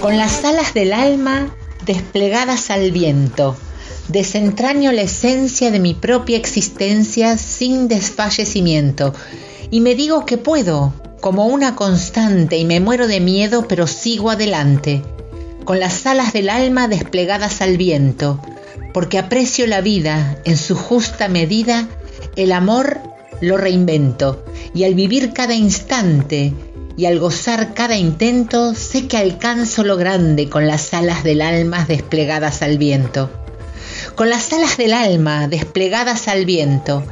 Con las alas del alma desplegadas al viento, desentraño la esencia de mi propia existencia sin desfallecimiento, y me digo que puedo, como una constante, y me muero de miedo, pero sigo adelante, con las alas del alma desplegadas al viento, porque aprecio la vida en su justa medida, el amor lo reinvento, y al vivir cada instante, y al gozar cada intento sé que alcanzo lo grande con las alas del alma desplegadas al viento. Con las alas del alma desplegadas al viento,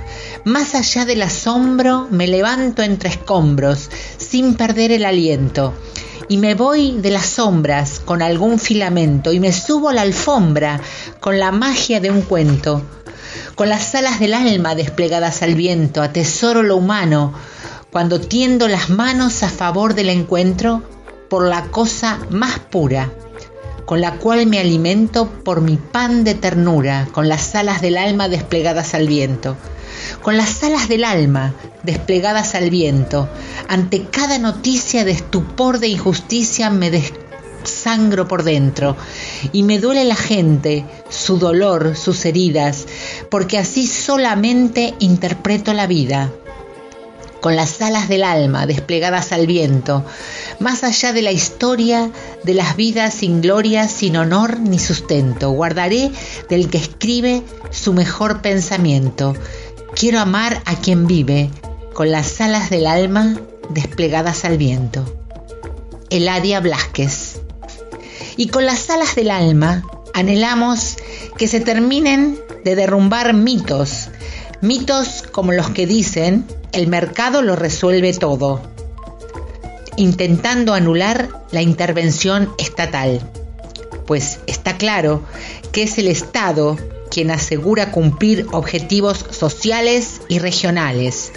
más allá del asombro me levanto entre escombros sin perder el aliento y me voy de las sombras con algún filamento y me subo a la alfombra con la magia de un cuento. Con las alas del alma desplegadas al viento atesoro lo humano, cuando tiendo las manos a favor del encuentro por la cosa más pura, con la cual me alimento por mi pan de ternura, con las alas del alma desplegadas al viento. Con las alas del alma desplegadas al viento, ante cada noticia de estupor de injusticia me desangro por dentro y me duele la gente, su dolor, sus heridas, porque así solamente interpreto la vida con las alas del alma desplegadas al viento, más allá de la historia de las vidas sin gloria, sin honor ni sustento. Guardaré del que escribe su mejor pensamiento. Quiero amar a quien vive, con las alas del alma desplegadas al viento. Eladia Blasquez. Y con las alas del alma anhelamos que se terminen de derrumbar mitos, mitos como los que dicen el mercado lo resuelve todo, intentando anular la intervención estatal. Pues está claro que es el Estado quien asegura cumplir objetivos sociales y regionales.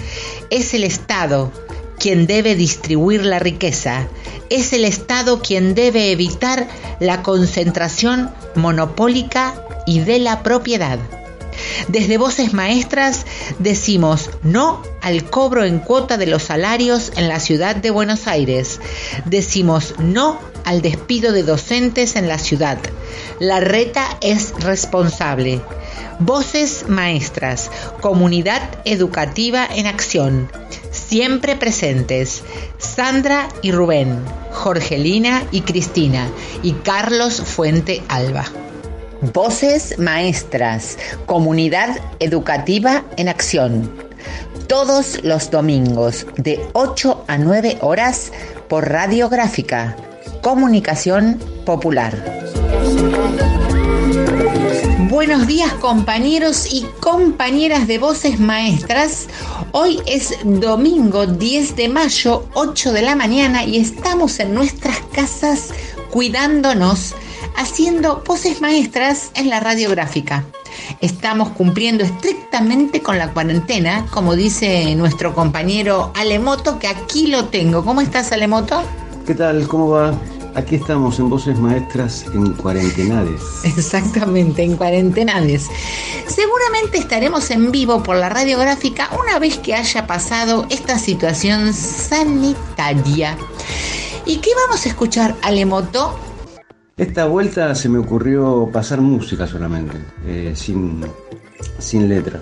Es el Estado quien debe distribuir la riqueza. Es el Estado quien debe evitar la concentración monopólica y de la propiedad. Desde Voces Maestras decimos no al cobro en cuota de los salarios en la ciudad de Buenos Aires. Decimos no al despido de docentes en la ciudad. La reta es responsable. Voces Maestras, comunidad educativa en acción, siempre presentes. Sandra y Rubén, Jorgelina y Cristina y Carlos Fuente Alba. Voces Maestras, Comunidad Educativa en Acción. Todos los domingos de 8 a 9 horas por Radiográfica, Comunicación Popular. Buenos días compañeros y compañeras de Voces Maestras. Hoy es domingo 10 de mayo, 8 de la mañana y estamos en nuestras casas cuidándonos haciendo voces maestras en la radiográfica. Estamos cumpliendo estrictamente con la cuarentena, como dice nuestro compañero Alemoto, que aquí lo tengo. ¿Cómo estás, Alemoto? ¿Qué tal? ¿Cómo va? Aquí estamos en Voces Maestras en Cuarentenades. Exactamente, en Cuarentenades. Seguramente estaremos en vivo por la radiográfica una vez que haya pasado esta situación sanitaria. ¿Y qué vamos a escuchar, Alemoto? Esta vuelta se me ocurrió pasar música solamente, eh, sin, sin letra.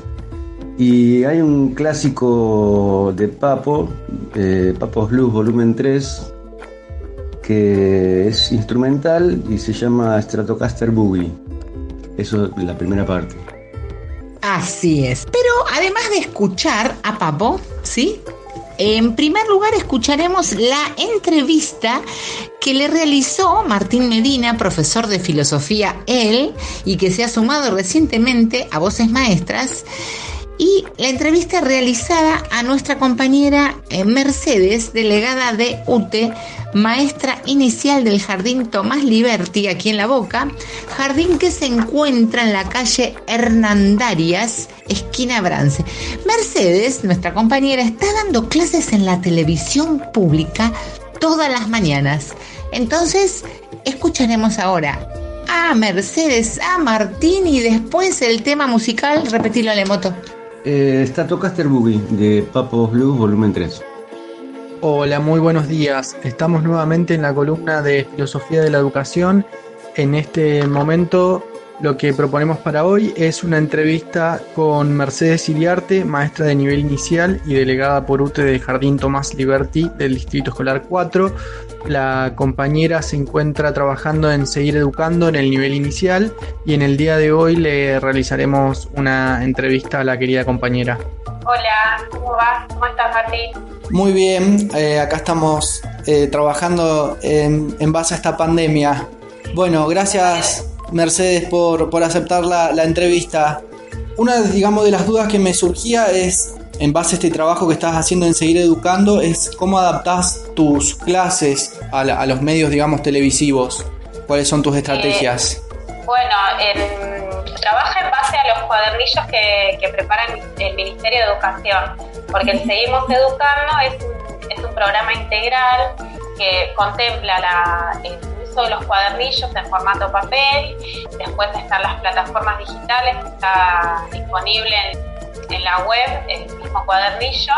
Y hay un clásico de Papo, eh, Papos Blues Volumen 3, que es instrumental y se llama Stratocaster Boogie. Eso es la primera parte. Así es. Pero además de escuchar a Papo, ¿sí? En primer lugar, escucharemos la entrevista que le realizó Martín Medina, profesor de filosofía, él, y que se ha sumado recientemente a Voces Maestras y la entrevista realizada a nuestra compañera eh, Mercedes, delegada de UTE, maestra inicial del Jardín Tomás Liberti, aquí en La Boca, jardín que se encuentra en la calle Hernandarias, esquina Brance. Mercedes, nuestra compañera, está dando clases en la televisión pública todas las mañanas. Entonces, escucharemos ahora a Mercedes, a Martín y después el tema musical, repetirlo a moto. Eh, está Tocaster Boogie de Papos Blues, volumen 3. Hola, muy buenos días. Estamos nuevamente en la columna de Filosofía de la Educación. En este momento lo que proponemos para hoy es una entrevista con Mercedes Iriarte, maestra de nivel inicial y delegada por UTE de Jardín Tomás Liberty del Distrito Escolar 4. La compañera se encuentra trabajando en seguir educando en el nivel inicial y en el día de hoy le realizaremos una entrevista a la querida compañera. Hola, ¿cómo vas? ¿Cómo estás, Martín? Muy bien, eh, acá estamos eh, trabajando en, base a esta pandemia. Bueno, gracias Mercedes, por, por aceptar la, entrevista. Una, digamos, de las dudas que me surgía es, en base a este trabajo que estás haciendo en Seguir Educando, es cómo adaptás tus clases a, los medios, digamos, televisivos. ¿Cuáles son tus estrategias? Eh, bueno, trabaja en base a los cuadernillos que, que prepara el Ministerio de Educación, porque el Seguimos Educando es es un programa integral que contempla la, de los cuadernillos en formato papel, después están las plataformas digitales, está disponible en, la web el mismo cuadernillo,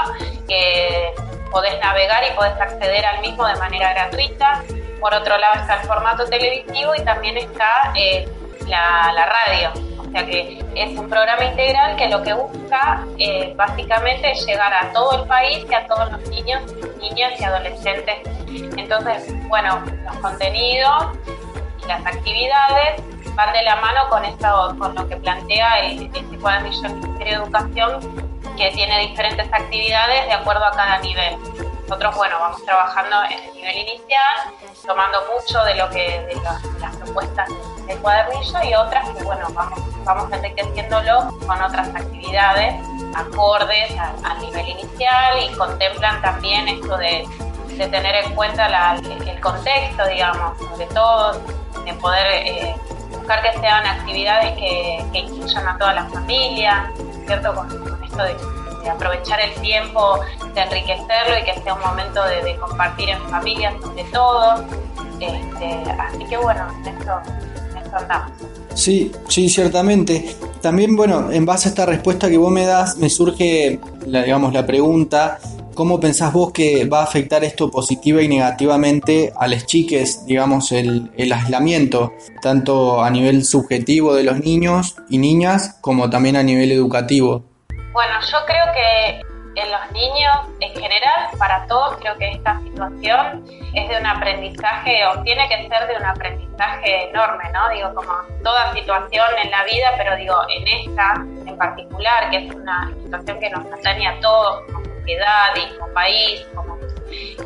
que podés navegar y podés acceder al mismo de manera gratuita. Por otro lado está el formato televisivo y también está eh, la, radio. O sea que es un programa integral que lo que busca eh, básicamente es llegar a todo el país y a todos los niños, niñas y adolescentes entonces, bueno, los contenidos y las actividades van de la mano con esto, con lo que plantea el, este cuadernillo del Ministerio de Educación, que tiene diferentes actividades de acuerdo a cada nivel. Nosotros, bueno, vamos trabajando en el nivel inicial, tomando mucho de lo que de, las propuestas del cuadernillo y otras que, bueno, vamos, vamos enriqueciéndolo con otras actividades acordes al nivel inicial y contemplan también esto de de tener en cuenta el contexto, digamos, sobre todo de poder eh, buscar que sean actividades que, incluyan a toda la familia, ¿cierto? Con, esto de, aprovechar el tiempo, de enriquecerlo y que sea un momento de, compartir en familia sobre todo. Este, así que bueno, en esto, andamos. Sí, sí, ciertamente. También, bueno, en base a esta respuesta que vos me das, me surge, la, digamos, la pregunta ¿Cómo pensás vos que va a afectar esto positiva y negativamente a las chiques, digamos, el, aislamiento, tanto a nivel subjetivo de los niños y niñas como también a nivel educativo? Bueno, yo creo que en los niños en general, para todos, creo que esta situación es de un aprendizaje o tiene que ser de un aprendizaje enorme, ¿no? Digo, como toda situación en la vida, pero digo, en esta en particular, que es una situación que nos atañe a todos sociedad y como país, como,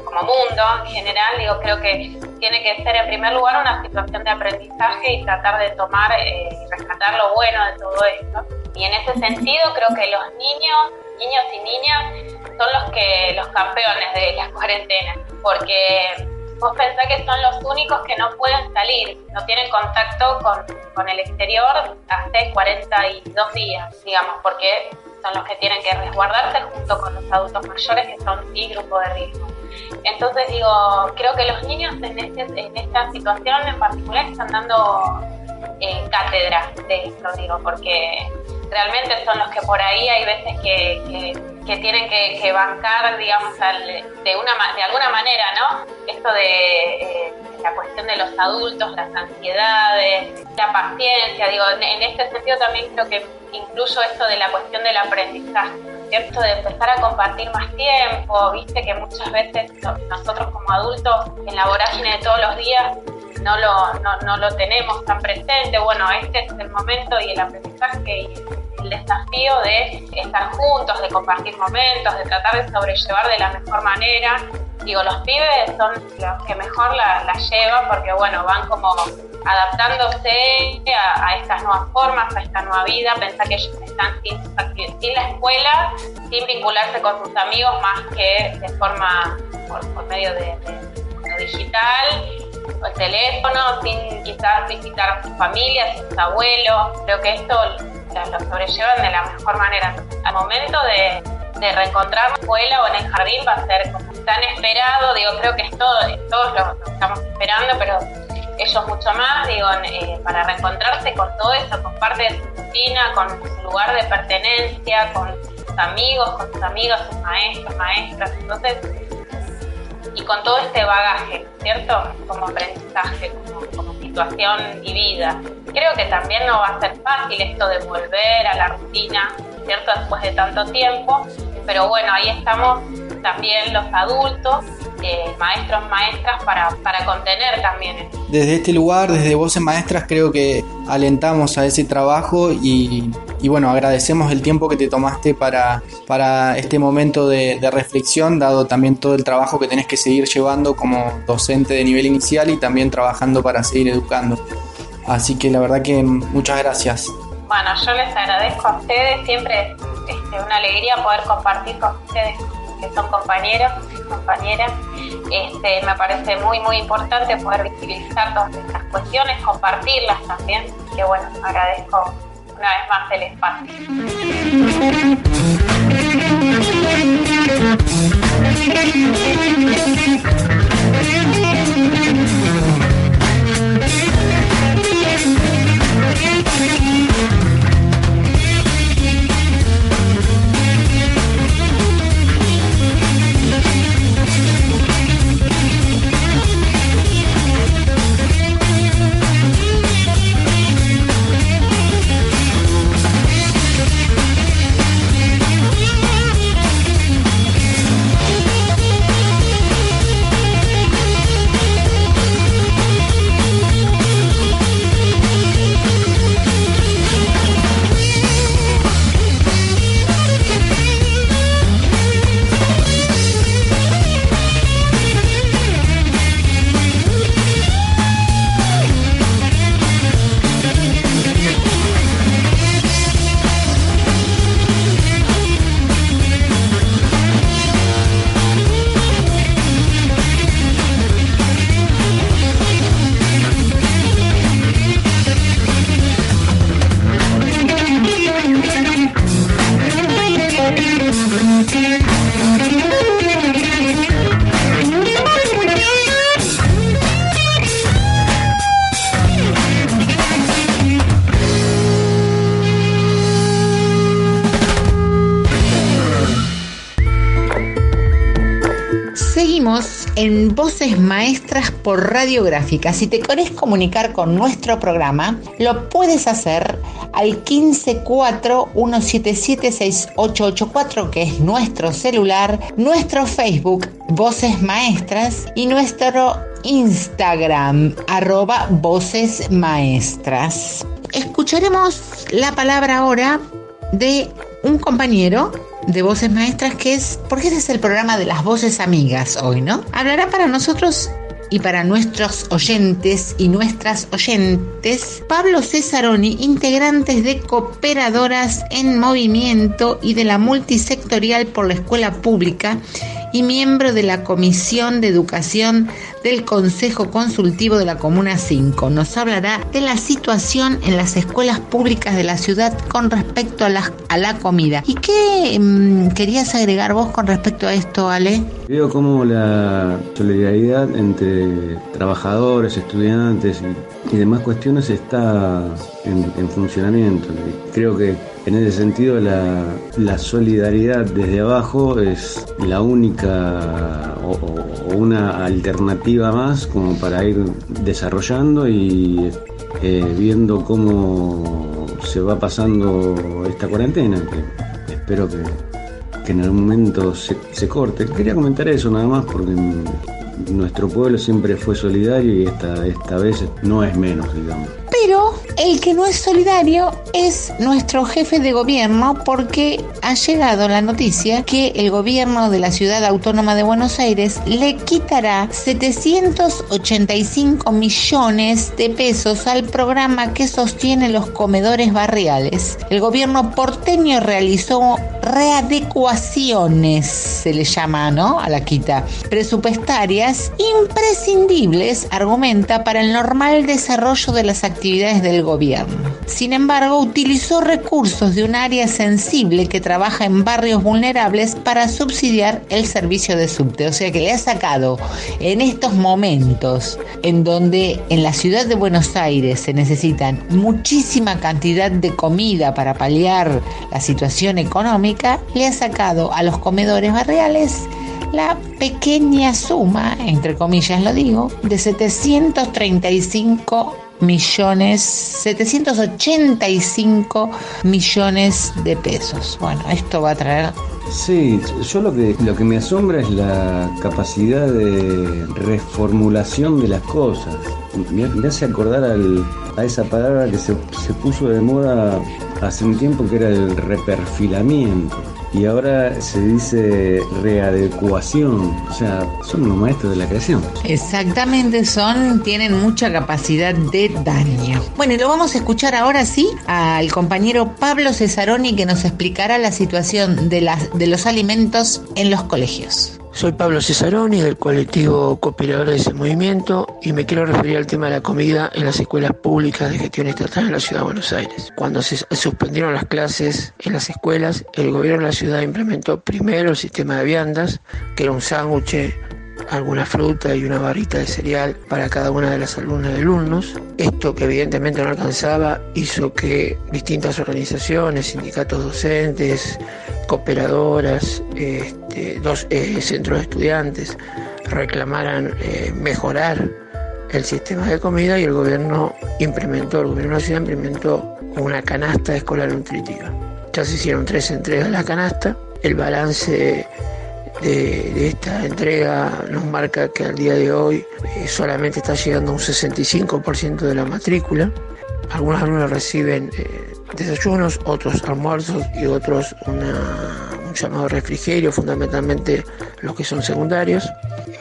como mundo en general, digo, creo que tiene que ser en primer lugar una situación de aprendizaje y tratar de tomar eh, y rescatar lo bueno de todo esto. Y en ese sentido creo que los niños, niños y niñas son los que los campeones de la cuarentena, porque vos pensás que son los únicos que no pueden salir, no tienen contacto con, con el exterior hace 42 días, digamos, porque son los que tienen que resguardarse junto con los adultos mayores que son sí grupo de riesgo. Entonces digo, creo que los niños en, este, en esta situación en particular están dando eh, cátedra de esto, digo, porque realmente son los que por ahí hay veces que, que, tienen que, bancar, digamos, de, una, de alguna manera, ¿no? Esto de eh, la cuestión de los adultos, las ansiedades, la paciencia, digo, en, este sentido también creo que incluyo esto de la cuestión del aprendizaje, ¿cierto? De empezar a compartir más tiempo, viste que muchas veces nosotros como adultos en la vorágine de todos los días no lo, no, no lo tenemos tan presente, bueno, este es el momento y el aprendizaje y el desafío de estar juntos, de compartir momentos, de tratar de sobrellevar de la mejor manera. Digo, los pibes son los que mejor la, la llevan porque, bueno, van como adaptándose a, estas nuevas formas, a esta nueva vida. Pensar que ellos están sin, la escuela, sin vincularse con sus amigos más que de forma por, medio de, digital o el teléfono, sin quizás visitar a sus familias, sus abuelos. Creo que esto lo sobrellevan de la mejor manera. Al momento de, de reencontrar la escuela o en el jardín va a ser como tan esperado, digo, creo que es todo, todos lo estamos esperando, pero ellos mucho más, digo, eh, para reencontrarse con todo eso, con parte de su rutina, con su lugar de pertenencia, con sus amigos, con sus amigos, sus maestros, maestras, entonces, y con todo este bagaje, ¿cierto? Como aprendizaje, como, situación y vida. Creo que también no va a ser fácil esto de volver a la rutina, ¿cierto? Después de tanto tiempo, pero bueno, ahí estamos también los adultos eh, maestros, maestras para, para contener también. Desde este lugar, desde Voces Maestras, creo que alentamos a ese trabajo y, bueno, agradecemos el tiempo que te tomaste para, para este momento de, reflexión, dado también todo el trabajo que tenés que seguir llevando como docente de nivel inicial y también trabajando para seguir educando. Así que la verdad que muchas gracias. Bueno, yo les agradezco a ustedes, siempre es este, una alegría poder compartir con ustedes que son compañeros compañeras. Este, me parece muy, muy importante poder visibilizar todas estas cuestiones, compartirlas también. Que bueno, agradezco una vez más el espacio. Por Radiográfica. Si te querés comunicar con nuestro programa, lo puedes hacer al 154-177-6884, que es nuestro celular, nuestro Facebook, Voces Maestras, y nuestro Instagram, arroba Voces Maestras. Escucharemos la palabra ahora de un compañero de Voces Maestras, que es, porque este es el programa de las voces amigas hoy, ¿no? Hablará para nosotros y para nuestros oyentes y nuestras oyentes, Pablo Cesaroni, integrantes de Cooperadoras en Movimiento y de la Multisectorial por la Escuela Pública y miembro de la Comisión de Educación del Consejo Consultivo de la Comuna 5. Nos hablará de la situación en las escuelas públicas de la ciudad con respecto a la, a la comida. ¿Y qué mm, querías agregar vos con respecto a esto, Ale? Veo cómo la solidaridad entre trabajadores, estudiantes y, demás cuestiones está en, en funcionamiento. Creo que en ese sentido, la, solidaridad desde abajo es la única o, una alternativa más como para ir desarrollando y eh, viendo cómo se va pasando esta cuarentena, que espero que, en algún momento se, se corte. Quería comentar eso nada más porque nuestro pueblo siempre fue solidario y esta, esta vez no es menos, digamos Pero el que no es solidario es nuestro jefe de gobierno porque ha llegado la noticia que el gobierno de la ciudad autónoma de Buenos Aires le quitará 785 millones de pesos al programa que sostiene los comedores barriales. El gobierno porteño realizó readecuaciones, se le llama, ¿no? A la quita, presupuestarias imprescindibles, argumenta, para el normal desarrollo de las actividades del gobierno. Sin embargo, utilizó recursos de un área sensible que trabaja en barrios vulnerables para subsidiar el servicio de subte. O sea que le ha sacado en estos momentos en donde en la ciudad de Buenos Aires se necesitan muchísima cantidad de comida para paliar la situación económica, le ha sacado a los comedores barriales la pequeña suma, entre comillas lo digo, de 735 millones, 785 millones de pesos. Bueno, esto va a traer... Sí, yo lo que, lo que me asombra es la capacidad de reformulación de las cosas. Me, hace acordar a esa palabra que se, se puso de moda hace un tiempo que era el reperfilamiento y ahora se dice readecuación, o sea, son unos maestros de la creación. Exactamente, son, tienen mucha capacidad de daño. Bueno, y lo vamos a escuchar ahora sí al compañero Pablo Cesaroni que nos explicará la situación de, las, de los alimentos en los colegios. Soy Pablo Cesaroni del colectivo Cooperadores de ese movimiento y me quiero referir al tema de la comida en las escuelas públicas de gestión estatal en la ciudad de Buenos Aires. Cuando se suspendieron las clases en las escuelas, el gobierno de la ciudad implementó primero el sistema de viandas, que era un sándwich alguna fruta y una barrita de cereal para cada una de las alumnas y alumnos. Esto que evidentemente no alcanzaba hizo que distintas organizaciones, sindicatos docentes, cooperadoras, este, dos eh, centros de estudiantes reclamaran eh, mejorar el sistema de comida y el gobierno implementó, el gobierno ciudad implementó una canasta escolar nutritiva. Ya se hicieron tres entregas de la canasta, el balance de, esta entrega nos marca que al día de hoy eh, solamente está llegando un 65% de la matrícula. Algunos alumnos reciben eh, desayunos, otros almuerzos y otros un llamado refrigerio, fundamentalmente los que son secundarios.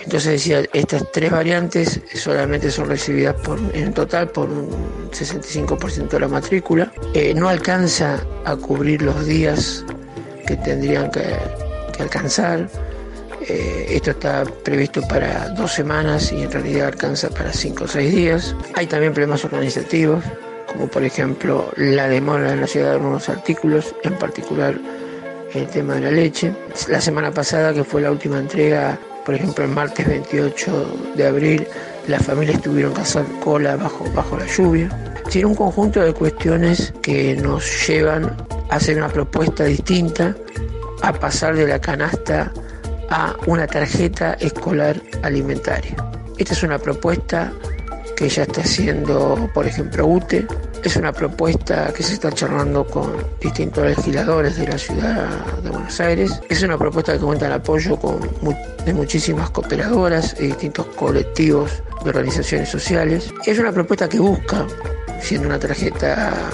Entonces decía, estas tres variantes solamente son recibidas por, en total por un 65% de la matrícula. Eh, no alcanza a cubrir los días que tendrían que alcanzar. Eh, esto está previsto para dos semanas y en realidad alcanza para cinco o seis días. Hay también problemas organizativos, como por ejemplo la demora en la ciudad de algunos artículos, en particular el tema de la leche. La semana pasada, que fue la última entrega, por ejemplo el martes 28 de abril, las familias tuvieron que hacer cola bajo, bajo la lluvia. Tiene un conjunto de cuestiones que nos llevan a hacer una propuesta distinta, a pasar de la canasta a una tarjeta escolar alimentaria. Esta es una propuesta que ya está haciendo, por ejemplo, UTE. Es una propuesta que se está charlando con distintos legisladores de la ciudad de Buenos Aires. Es una propuesta que cuenta el apoyo de muchísimas cooperadoras y distintos colectivos de organizaciones sociales. Es una propuesta que busca, siendo una tarjeta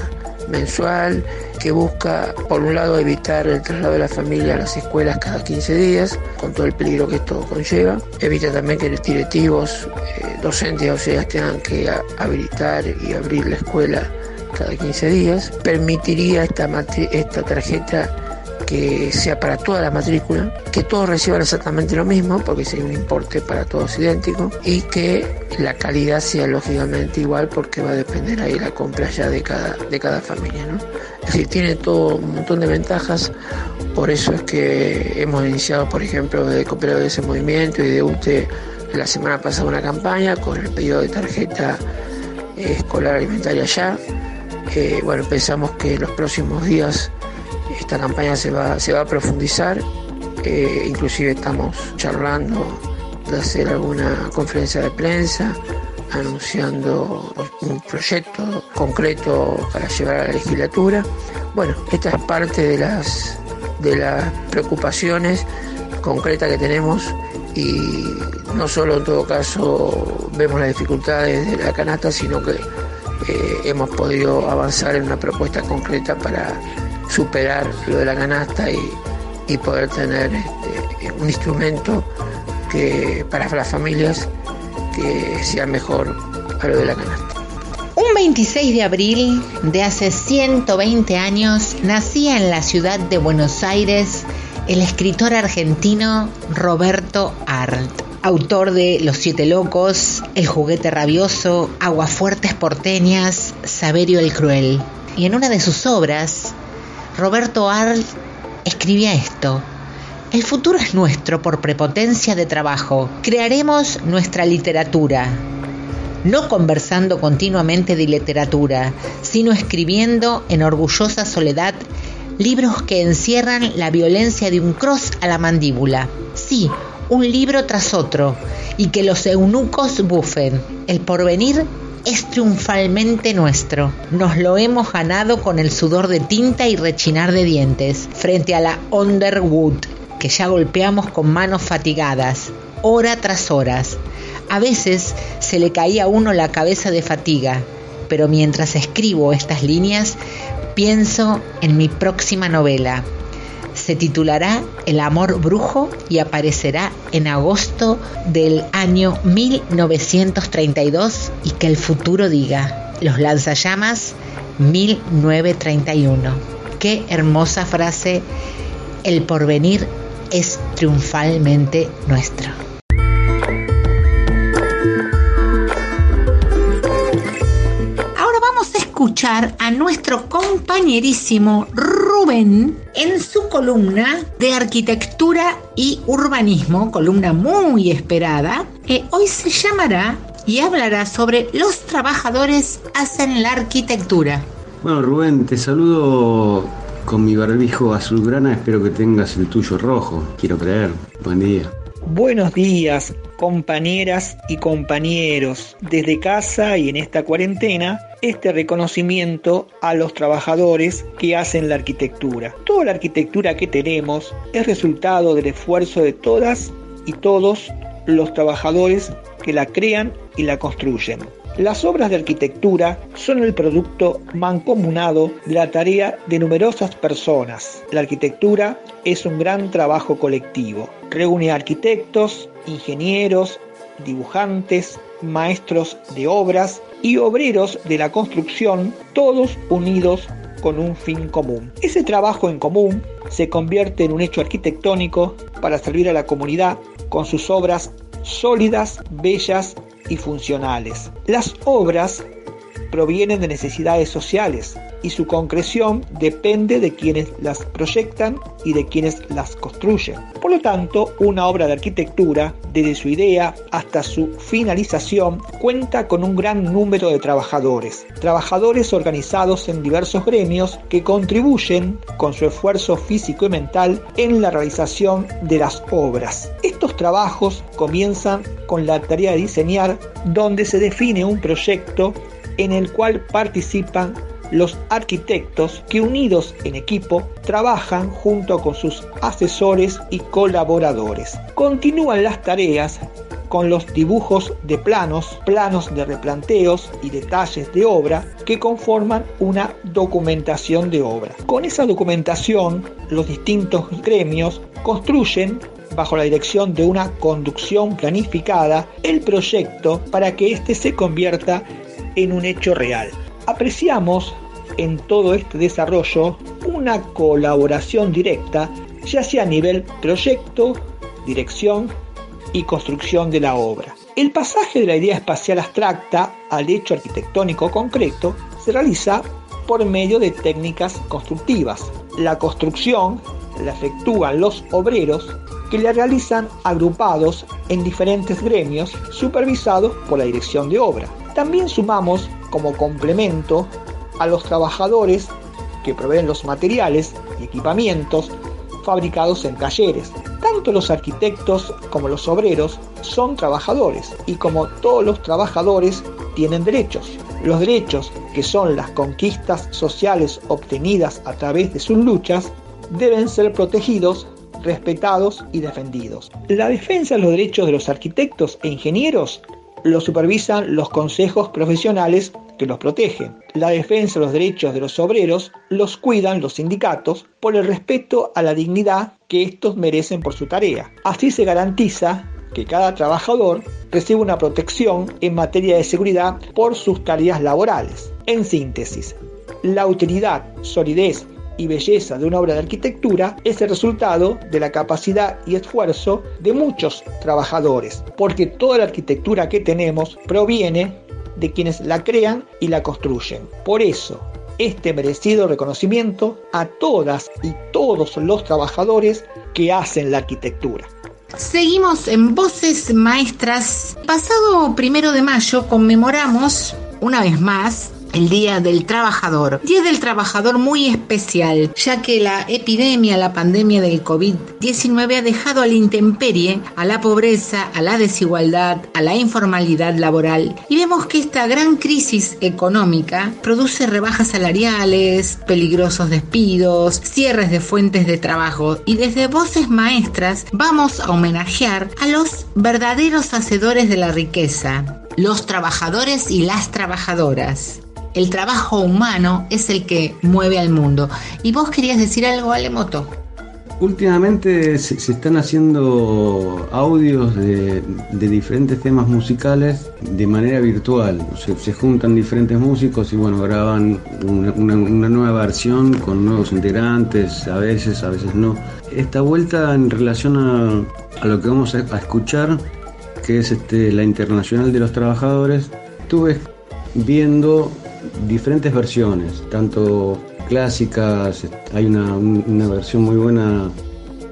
mensual que busca, por un lado, evitar el traslado de la familia a las escuelas cada 15 días, con todo el peligro que esto conlleva. Evita también que los directivos, eh, docentes o sea, tengan que habilitar y abrir la escuela cada 15 días. Permitiría esta, esta tarjeta que sea para toda la matrícula, que todos reciban exactamente lo mismo, porque sería un importe para todos idéntico, y que la calidad sea lógicamente igual, porque va a depender ahí la compra ya de cada, de cada familia. ¿no? Es decir, tiene todo un montón de ventajas, por eso es que hemos iniciado, por ejemplo, de Cooperadores de ese movimiento y de UTE la semana pasada una campaña con el pedido de tarjeta escolar alimentaria ya. Eh, bueno, pensamos que en los próximos días esta campaña se va, se va a profundizar, eh, inclusive estamos charlando de hacer alguna conferencia de prensa anunciando un proyecto concreto para llevar a la legislatura. Bueno, esta es parte de las, de las preocupaciones concretas que tenemos y no solo en todo caso vemos las dificultades de la canasta, sino que eh, hemos podido avanzar en una propuesta concreta para superar lo de la canasta y, poder tener este, un instrumento que para las familias que sea mejor a lo de la canasta. Un 26 de abril de hace 120 años nacía en la ciudad de Buenos Aires el escritor argentino Roberto Arlt, autor de Los Siete Locos, El Juguete Rabioso, Aguafuertes Porteñas, Saberio el Cruel. Y en una de sus obras, Roberto Arlt escribía esto. El futuro es nuestro por prepotencia de trabajo. Crearemos nuestra literatura, no conversando continuamente de literatura, sino escribiendo en orgullosa soledad libros que encierran la violencia de un cross a la mandíbula. Sí, un libro tras otro, y que los eunucos bufen. El porvenir es triunfalmente nuestro. Nos lo hemos ganado con el sudor de tinta y rechinar de dientes, frente a la Underwood, que ya golpeamos con manos fatigadas, hora tras horas. A veces se le caía a uno la cabeza de fatiga, pero mientras escribo estas líneas pienso en mi próxima novela. Se titulará El amor brujo y aparecerá en agosto del año 1932 y que el futuro diga, los lanzallamas 1931. Qué hermosa frase, el porvenir es triunfalmente nuestro. Escuchar a nuestro compañerísimo Rubén en su columna de arquitectura y urbanismo, columna muy esperada, que hoy se llamará y hablará sobre los trabajadores hacen la arquitectura. Bueno, Rubén, te saludo con mi barbijo azulgrana, espero que tengas el tuyo rojo, quiero creer. Buen día. Buenos días, compañeras y compañeros. Desde casa y en esta cuarentena, este reconocimiento a los trabajadores que hacen la arquitectura. Toda la arquitectura que tenemos es resultado del esfuerzo de todas y todos los trabajadores que la crean y la construyen. Las obras de arquitectura son el producto mancomunado de la tarea de numerosas personas. La arquitectura es un gran trabajo colectivo. Reúne arquitectos, ingenieros, dibujantes, maestros de obras y obreros de la construcción, todos unidos con un fin común. Ese trabajo en común se convierte en un hecho arquitectónico para servir a la comunidad con sus obras sólidas, bellas y funcionales. Las obras provienen de necesidades sociales y su concreción depende de quienes las proyectan y de quienes las construyen. Por lo tanto, una obra de arquitectura, desde su idea hasta su finalización, cuenta con un gran número de trabajadores, trabajadores organizados en diversos gremios que contribuyen con su esfuerzo físico y mental en la realización de las obras. Estos trabajos comienzan con la tarea de diseñar, donde se define un proyecto en el cual participan los arquitectos que unidos en equipo trabajan junto con sus asesores y colaboradores. Continúan las tareas con los dibujos de planos, planos de replanteos y detalles de obra que conforman una documentación de obra. Con esa documentación, los distintos gremios construyen bajo la dirección de una conducción planificada el proyecto para que éste se convierta en un hecho real. Apreciamos en todo este desarrollo una colaboración directa, ya sea a nivel proyecto, dirección y construcción de la obra. El pasaje de la idea espacial abstracta al hecho arquitectónico concreto se realiza por medio de técnicas constructivas. La construcción la efectúan los obreros que la realizan agrupados en diferentes gremios supervisados por la dirección de obra. También sumamos como complemento a los trabajadores que proveen los materiales y equipamientos fabricados en talleres. Tanto los arquitectos como los obreros son trabajadores y como todos los trabajadores tienen derechos. Los derechos, que son las conquistas sociales obtenidas a través de sus luchas, deben ser protegidos respetados y defendidos. La defensa de los derechos de los arquitectos e ingenieros lo supervisan los consejos profesionales que los protegen. La defensa de los derechos de los obreros los cuidan los sindicatos por el respeto a la dignidad que estos merecen por su tarea. Así se garantiza que cada trabajador reciba una protección en materia de seguridad por sus tareas laborales. En síntesis, la utilidad, solidez y belleza de una obra de arquitectura es el resultado de la capacidad y esfuerzo de muchos trabajadores, porque toda la arquitectura que tenemos proviene de quienes la crean y la construyen. Por eso, este merecido reconocimiento a todas y todos los trabajadores que hacen la arquitectura. Seguimos en Voces Maestras. Pasado primero de mayo conmemoramos una vez más el Día del Trabajador. Día del Trabajador muy especial, ya que la epidemia, la pandemia del COVID-19 ha dejado a la intemperie, a la pobreza, a la desigualdad, a la informalidad laboral. Y vemos que esta gran crisis económica produce rebajas salariales, peligrosos despidos, cierres de fuentes de trabajo. Y desde Voces Maestras vamos a homenajear a los verdaderos hacedores de la riqueza, los trabajadores y las trabajadoras el trabajo humano es el que mueve al mundo. Y vos querías decir algo, Alemoto. Últimamente se, están haciendo audios de, diferentes temas musicales de manera virtual. Se, juntan diferentes músicos y bueno, graban una, nueva versión con nuevos integrantes, a veces, a veces no. Esta vuelta en relación a, lo que vamos a, a, escuchar, que es este, la Internacional de los Trabajadores, estuve viendo diferentes versiones, tanto clásicas, hay una, versión muy buena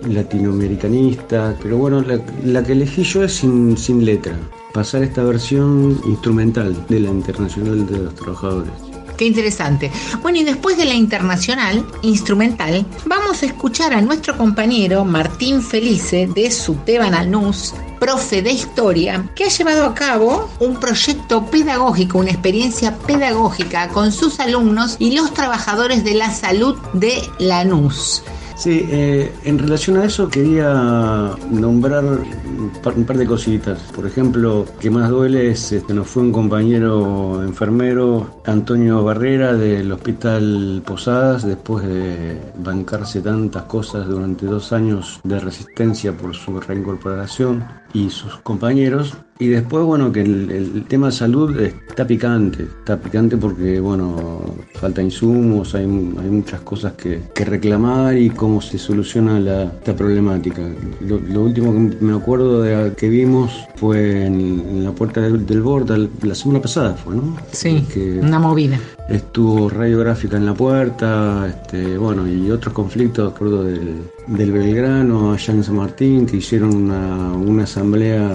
latinoamericanista, pero bueno, la, que elegí yo es sin, sin letra, pasar esta versión instrumental de la Internacional de los Trabajadores. Qué interesante. Bueno, y después de la internacional instrumental, vamos a escuchar a nuestro compañero Martín Felice de Suteban Alnus, profe de historia, que ha llevado a cabo un proyecto pedagógico, una experiencia pedagógica con sus alumnos y los trabajadores de la salud de Lanús. Sí, eh, en relación a eso quería nombrar un par, de cositas. Por ejemplo, que más duele es, este, nos fue un compañero enfermero, Antonio Barrera, del Hospital Posadas, después de bancarse tantas cosas durante dos años de resistencia por su reincorporación y sus compañeros, y después, bueno, que el, tema de salud está picante, está picante porque, bueno, falta insumos, hay, hay muchas cosas que, reclamar y cómo se soluciona la, esta problemática. Lo, último que me acuerdo de que vimos fue en, la puerta del, del la semana pasada fue, ¿no? Sí, que una movida. Estuvo radiográfica en la puerta, este, bueno, y otros conflictos, acuerdo del, del Belgrano allá en San Martín, que hicieron una, una asamblea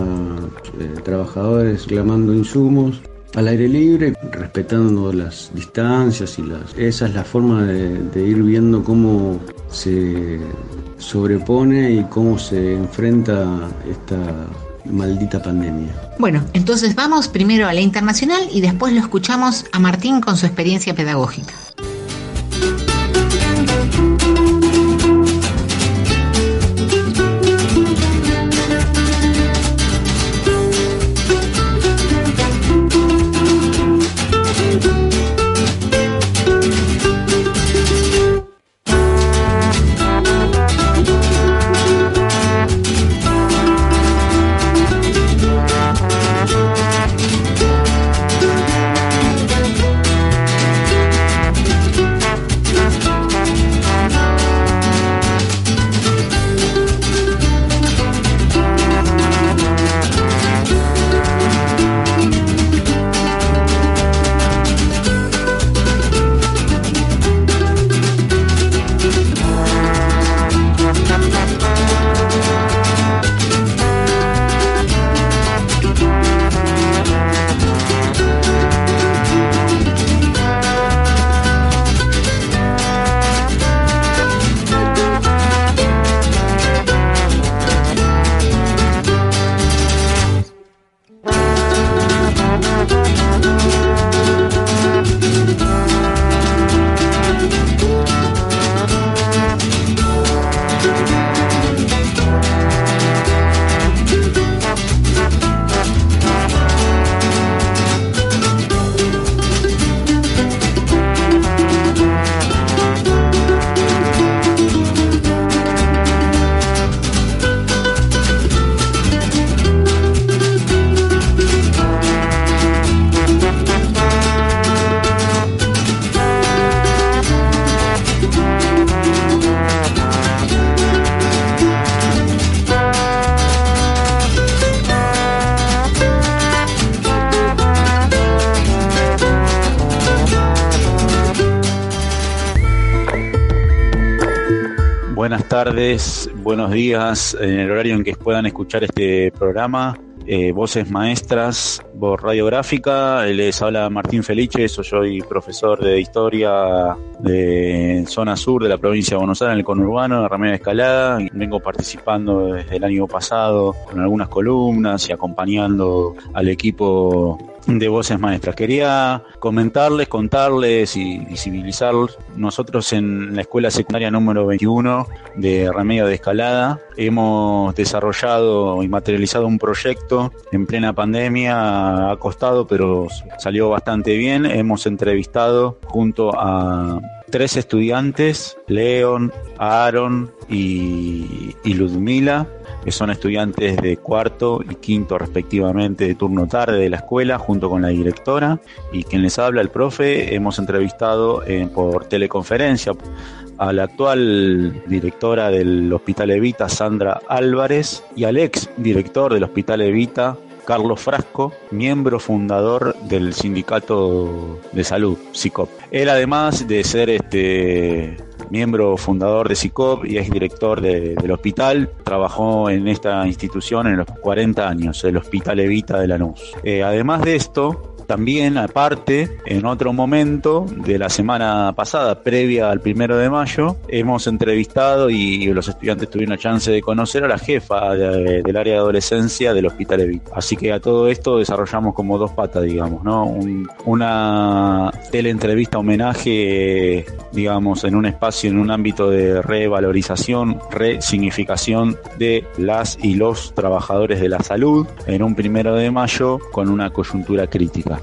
eh, trabajadores reclamando insumos al aire libre, respetando las distancias y las... Esa es la forma de, ir viendo cómo se sobrepone y cómo se enfrenta esta maldita pandemia. Bueno, entonces vamos primero a la internacional y después lo escuchamos a Martín con su experiencia pedagógica. Días, en el horario en que puedan escuchar este programa. Eh, voces maestras por radiográfica. Les habla Martín Felice, soy profesor de historia de zona sur de la provincia de Buenos Aires, en el conurbano, en la Ramera de Escalada. Vengo participando desde el año pasado con algunas columnas y acompañando al equipo de Voces Maestras. Quería comentarles, contarles y visibilizar. Nosotros en la escuela secundaria número 21 de Remedio de Escalada hemos desarrollado y materializado un proyecto en plena pandemia. Ha costado, pero salió bastante bien. Hemos entrevistado junto a tres estudiantes, Leon, Aaron y, y Ludmila, que son estudiantes de cuarto y quinto respectivamente de turno tarde de la escuela, junto con la directora y quien les habla, el profe, hemos entrevistado eh, por teleconferencia a la actual directora del Hospital Evita, Sandra Álvarez, y al ex director del Hospital Evita, Carlos Frasco, miembro fundador del Sindicato de Salud, SICOP. Él además de ser este miembro fundador de SICOP y es director del hospital. Trabajó en esta institución en los 40 años, el Hospital Evita de Lanús. Eh, además de esto, también, aparte, en otro momento de la semana pasada, previa al primero de mayo, hemos entrevistado y los estudiantes tuvieron la chance de conocer a la jefa del área de adolescencia del Hospital Evita. Así que a todo esto desarrollamos como dos patas, digamos, ¿no? una teleentrevista homenaje, digamos, en un espacio, en un ámbito de revalorización, resignificación de las y los trabajadores de la salud, en un primero de mayo con una coyuntura crítica.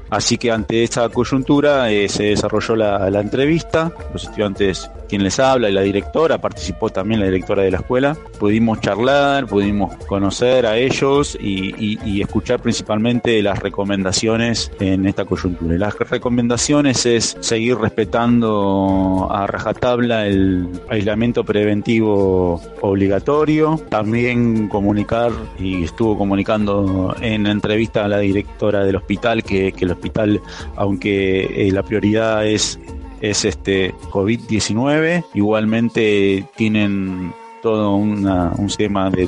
Así que ante esta coyuntura eh, se desarrolló la, entrevista, los estudiantes, quien les habla y la directora, participó también la directora de la escuela, pudimos charlar, pudimos conocer a ellos y, escuchar principalmente las recomendaciones en esta coyuntura. Las recomendaciones es seguir respetando a rajatabla el aislamiento preventivo obligatorio, también comunicar, y estuvo comunicando en la entrevista a la directora del hospital que que, hospital, aunque eh, la prioridad es, es este COVID-19, igualmente tienen todo un sistema de,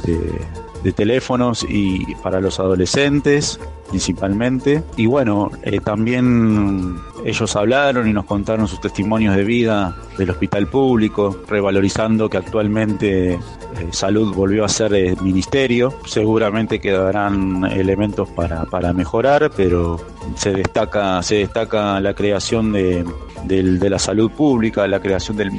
de, teléfonos y para los adolescentes principalmente. Y bueno, eh, también ellos hablaron y nos contaron sus testimonios de vida del hospital público, revalorizando que actualmente eh, salud volvió a ser el ministerio. Seguramente quedarán elementos para, para mejorar, pero se destaca, se destaca la creación de, de la salud pública, la creación del,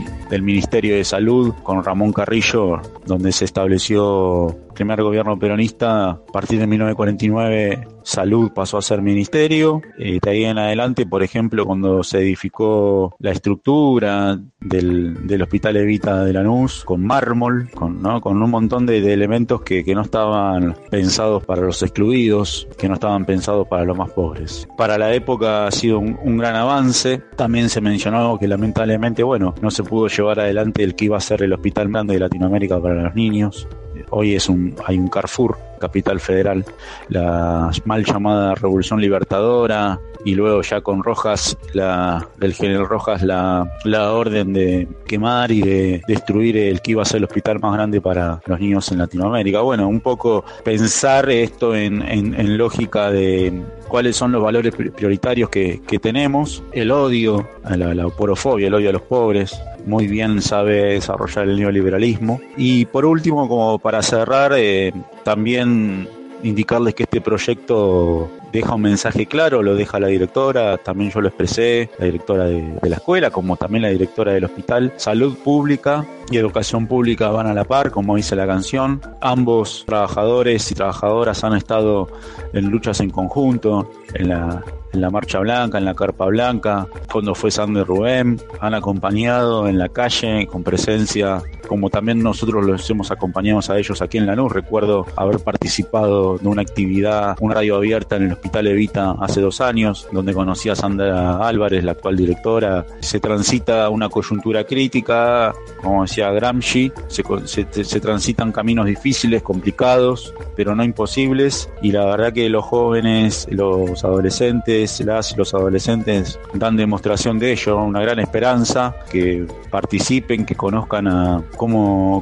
Ministerio de Salud con Ramón Carrillo, donde se estableció el primer gobierno peronista a partir de 1949 salud pasó a ser ministerio. Eh, de ahí en adelante, por ejemplo, cuando se edificó la estructura del, del Hospital Evita de Lanús con mármol, con, ¿no? con un montón de, elementos que, que, no estaban pensados para los excluidos, que no estaban pensados para los más pobres. Para la época ha sido un, gran avance. También se mencionó que lamentablemente, bueno, no se pudo llevar adelante el que iba a ser el hospital grande de Latinoamérica para los niños. Hoy es un, hay un Carrefour capital federal, la mal llamada Revolución Libertadora y luego ya con Rojas, la, del general Rojas, la, la orden de quemar y de destruir el que iba a ser el hospital más grande para los niños en Latinoamérica. Bueno, un poco pensar esto en, en, lógica de cuáles son los valores prioritarios que, tenemos, el odio, la, la porofobia, el odio a los pobres, muy bien sabe desarrollar el neoliberalismo. Y por último, como para cerrar, eh, también indicarles que este proyecto deja un mensaje claro, lo deja la directora, también yo lo expresé, la directora de, la escuela, como también la directora del hospital. Salud pública y educación pública van a la par, como dice la canción. Ambos trabajadores y trabajadoras han estado en luchas en conjunto, en la en la Marcha Blanca, en la Carpa Blanca, cuando fue Sander Rubén, han acompañado en la calle con presencia, como también nosotros los hemos acompañado a ellos aquí en Lanús. Recuerdo haber participado de una actividad, una radio abierta en el Hospital Evita hace dos años, donde conocí a Sandra Álvarez, la actual directora. Se transita una coyuntura crítica, como decía Gramsci, se, transitan caminos difíciles, complicados, pero no imposibles, y la verdad que los jóvenes, los adolescentes, las y los adolescentes dan demostración de ello, una gran esperanza, que participen, que conozcan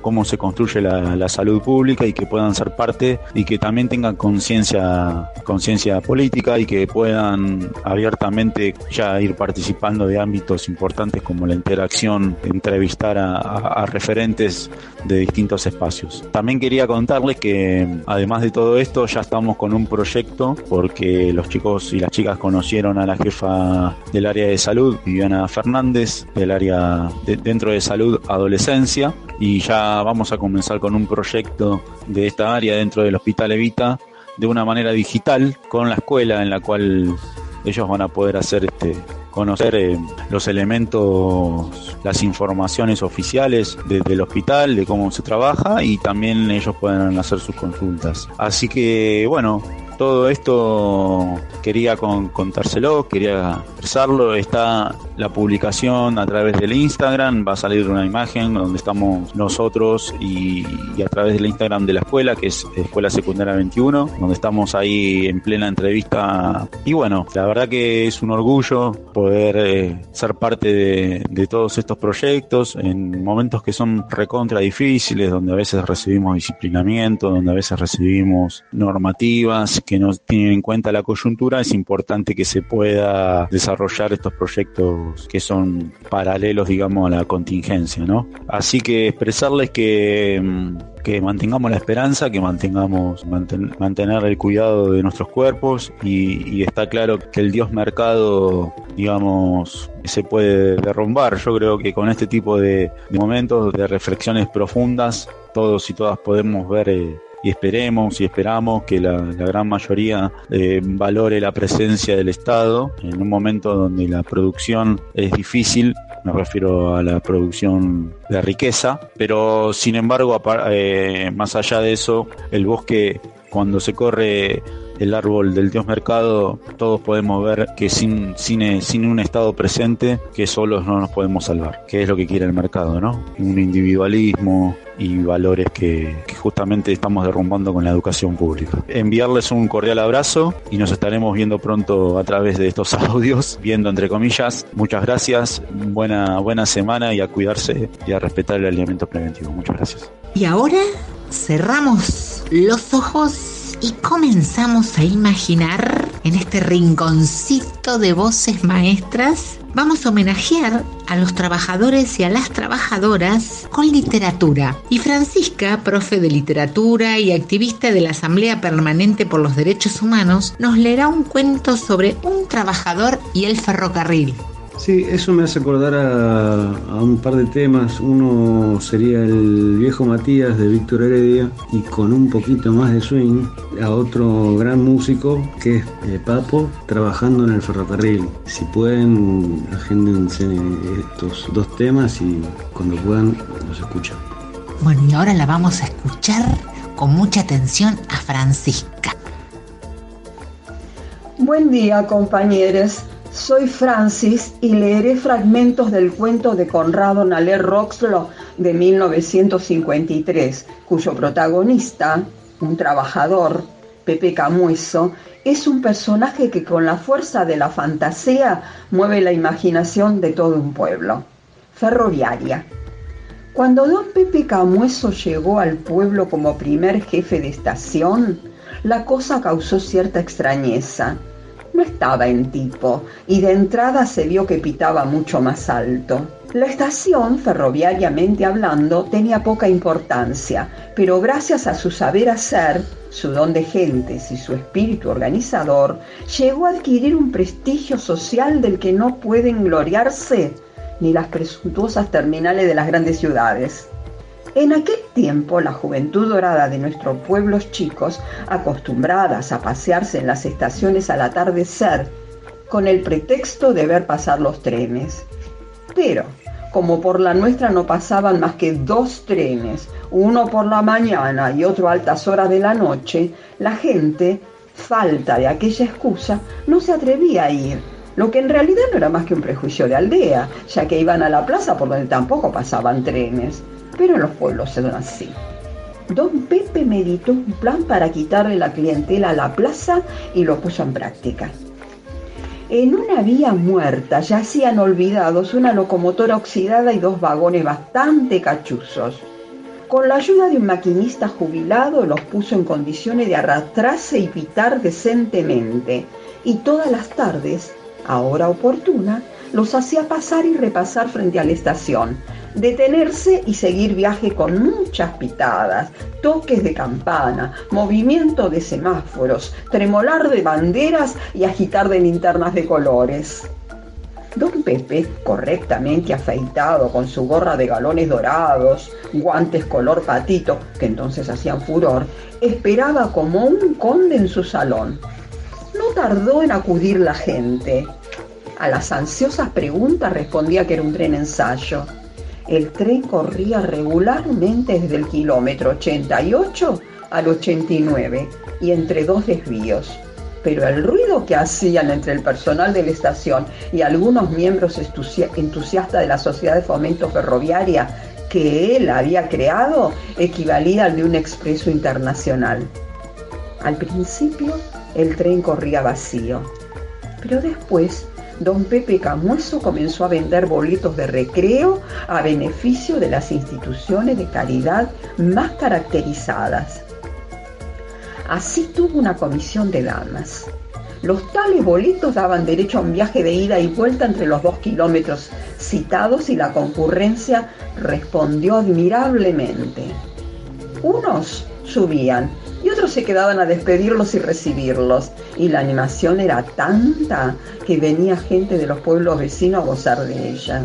cómo, se construye la, salud pública y que puedan ser parte y que también tengan conciencia conciencia política y que puedan abiertamente ya ir participando de ámbitos importantes como la interacción, entrevistar a, referentes de distintos espacios. También quería contarles que además de todo esto ya estamos con un proyecto porque los chicos y las chicas conocieron a la jefa del área de salud, Viviana Fernández, del área de, dentro de salud adolescencia y ya vamos a comenzar con un proyecto de esta área dentro del Hospital Evita de una manera digital con la escuela en la cual ellos van a poder hacer este conocer eh, los elementos, las informaciones oficiales de, del hospital, de cómo se trabaja y también ellos pueden hacer sus consultas. Así que bueno, todo esto quería con, contárselo, quería expresarlo. Está la publicación a través del Instagram, va a salir una imagen donde estamos nosotros y, y, a través del Instagram de la escuela, que es Escuela Secundaria 21, donde estamos ahí en plena entrevista. Y bueno, la verdad que es un orgullo poder eh, ser parte de, de todos estos proyectos en momentos que son recontra difíciles, donde a veces recibimos disciplinamiento, donde a veces recibimos normativas que no tienen en cuenta la coyuntura, es importante que se pueda desarrollar estos proyectos que son paralelos, digamos, a la contingencia, ¿no? Así que expresarles que que mantengamos la esperanza, que mantengamos manten, mantener el cuidado de nuestros cuerpos y, está claro que el dios mercado, digamos, se puede derrumbar. Yo creo que con este tipo de, de momentos, de reflexiones profundas, todos y todas podemos ver eh, y esperemos y esperamos que la, gran mayoría eh, valore la presencia del Estado en un momento donde la producción es difícil me refiero a la producción de riqueza, pero sin embargo, eh, más allá de eso, el bosque cuando se corre el árbol del Dios Mercado, todos podemos ver que sin, sin, sin un Estado presente, que solos no nos podemos salvar, que es lo que quiere el mercado, ¿no? Un individualismo y valores que, que justamente estamos derrumbando con la educación pública. Enviarles un cordial abrazo y nos estaremos viendo pronto a través de estos audios, viendo entre comillas. Muchas gracias, buena, buena semana y a cuidarse y a respetar el alineamiento preventivo. Muchas gracias. Y ahora cerramos los ojos y comenzamos a imaginar en este rinconcito de voces maestras, vamos a homenajear a los trabajadores y a las trabajadoras con literatura. Y Francisca, profe de literatura y activista de la Asamblea Permanente por los Derechos Humanos, nos leerá un cuento sobre un trabajador y el ferrocarril. Sí, eso me hace acordar a, a, un par de temas. Uno sería el viejo Matías de Víctor Heredia y con un poquito más de swing a otro gran músico que es eh, Papo trabajando en el ferrocarril. Si pueden, agéndense estos dos temas y cuando puedan los escuchan. Bueno, y ahora la vamos a escuchar con mucha atención a Francisca. Buen día, compañeros. Soy Francis y leeré fragmentos del cuento de Conrado Naler Roxlo de 1953, cuyo protagonista, un trabajador, Pepe Camueso, es un personaje que con la fuerza de la fantasía mueve la imaginación de todo un pueblo. Ferroviaria. Cuando don Pepe Camueso llegó al pueblo como primer jefe de estación, la cosa causó cierta extrañeza no estaba en tipo y de entrada se vio que pitaba mucho más alto. La estación, ferroviariamente hablando, tenía poca importancia, pero gracias a su saber hacer, su don de gentes y su espíritu organizador, llegó a adquirir un prestigio social del que no pueden gloriarse ni las presuntuosas terminales de las grandes ciudades. En aquel tiempo la juventud dorada de nuestros pueblos chicos, acostumbradas a pasearse en las estaciones al atardecer, con el pretexto de ver pasar los trenes. Pero, como por la nuestra no pasaban más que dos trenes, uno por la mañana y otro a altas horas de la noche, la gente, falta de aquella excusa, no se atrevía a ir, lo que en realidad no era más que un prejuicio de aldea, ya que iban a la plaza por donde tampoco pasaban trenes pero los pueblos se dan así. Don Pepe meditó un plan para quitarle la clientela a la plaza y lo puso en práctica. En una vía muerta yacían olvidados una locomotora oxidada y dos vagones bastante cachuzos. Con la ayuda de un maquinista jubilado los puso en condiciones de arrastrarse y pitar decentemente. Y todas las tardes, a hora oportuna, los hacía pasar y repasar frente a la estación, detenerse y seguir viaje con muchas pitadas, toques de campana, movimiento de semáforos, tremolar de banderas y agitar de linternas de colores. Don Pepe, correctamente afeitado, con su gorra de galones dorados, guantes color patito, que entonces hacían furor, esperaba como un conde en su salón. No tardó en acudir la gente. A las ansiosas preguntas respondía que era un tren ensayo. El tren corría regularmente desde el kilómetro 88 al 89 y entre dos desvíos. Pero el ruido que hacían entre el personal de la estación y algunos miembros entusiastas de la Sociedad de Fomento Ferroviaria que él había creado equivalía al de un expreso internacional. Al principio el tren corría vacío, pero después don Pepe Camueso comenzó a vender boletos de recreo a beneficio de las instituciones de caridad más caracterizadas. Así tuvo una comisión de damas. Los tales boletos daban derecho a un viaje de ida y vuelta entre los dos kilómetros citados y la concurrencia respondió admirablemente. Unos subían y otros se quedaban a despedirlos y recibirlos. Y la animación era tanta que venía gente de los pueblos vecinos a gozar de ella.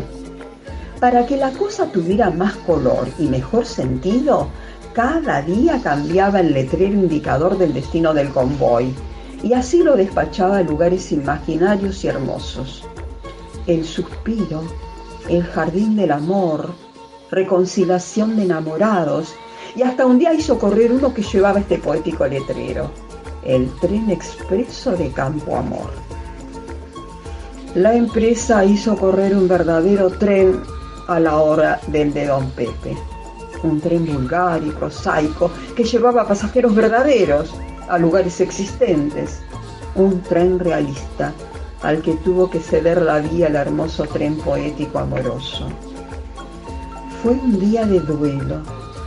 Para que la cosa tuviera más color y mejor sentido, cada día cambiaba el letrero indicador del destino del convoy y así lo despachaba a lugares imaginarios y hermosos. El suspiro, el jardín del amor, reconciliación de enamorados, y hasta un día hizo correr uno que llevaba este poético letrero, el tren expreso de Campo Amor. La empresa hizo correr un verdadero tren a la hora del de Don Pepe, un tren vulgar y prosaico que llevaba pasajeros verdaderos a lugares existentes, un tren realista al que tuvo que ceder la vía el hermoso tren poético amoroso. Fue un día de duelo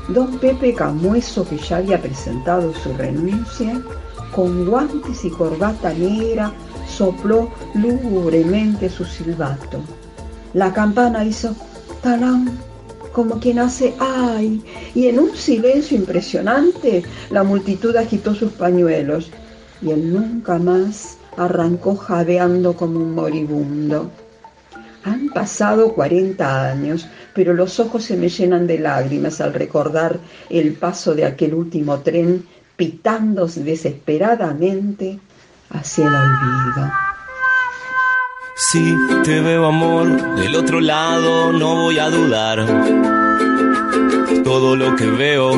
Don Pepe Camueso, que ya había presentado su renuncia, con guantes y corbata negra, sopló lúgubremente su silbato. La campana hizo talán, como quien hace ay, y en un silencio impresionante la multitud agitó sus pañuelos y él nunca más arrancó jadeando como un moribundo. Han pasado 40 años, pero los ojos se me llenan de lágrimas al recordar el paso de aquel último tren pitando desesperadamente hacia el olvido. Si te veo amor del otro lado, no voy a dudar. Todo lo que veo,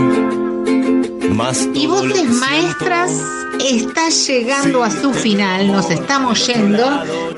más y voces maestras está llegando a su final, nos estamos yendo.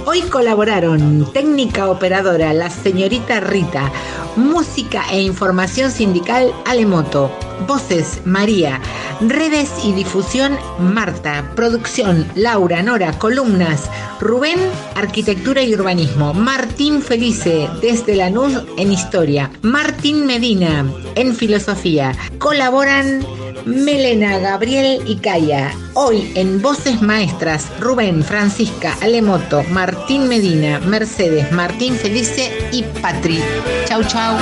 Hoy colaboraron técnica operadora la señorita Rita, música e información sindical Alemoto, voces María, redes y difusión Marta, producción Laura, Nora, columnas Rubén, arquitectura y urbanismo, Martín Felice desde Lanús en historia, Martín Medina en filosofía. Colaboran Melena, Gabriel y Calla. Hoy en Voces Maestras, Rubén, Francisca, Alemoto, Martín Medina, Mercedes, Martín Felice y Patri. Chau, chau.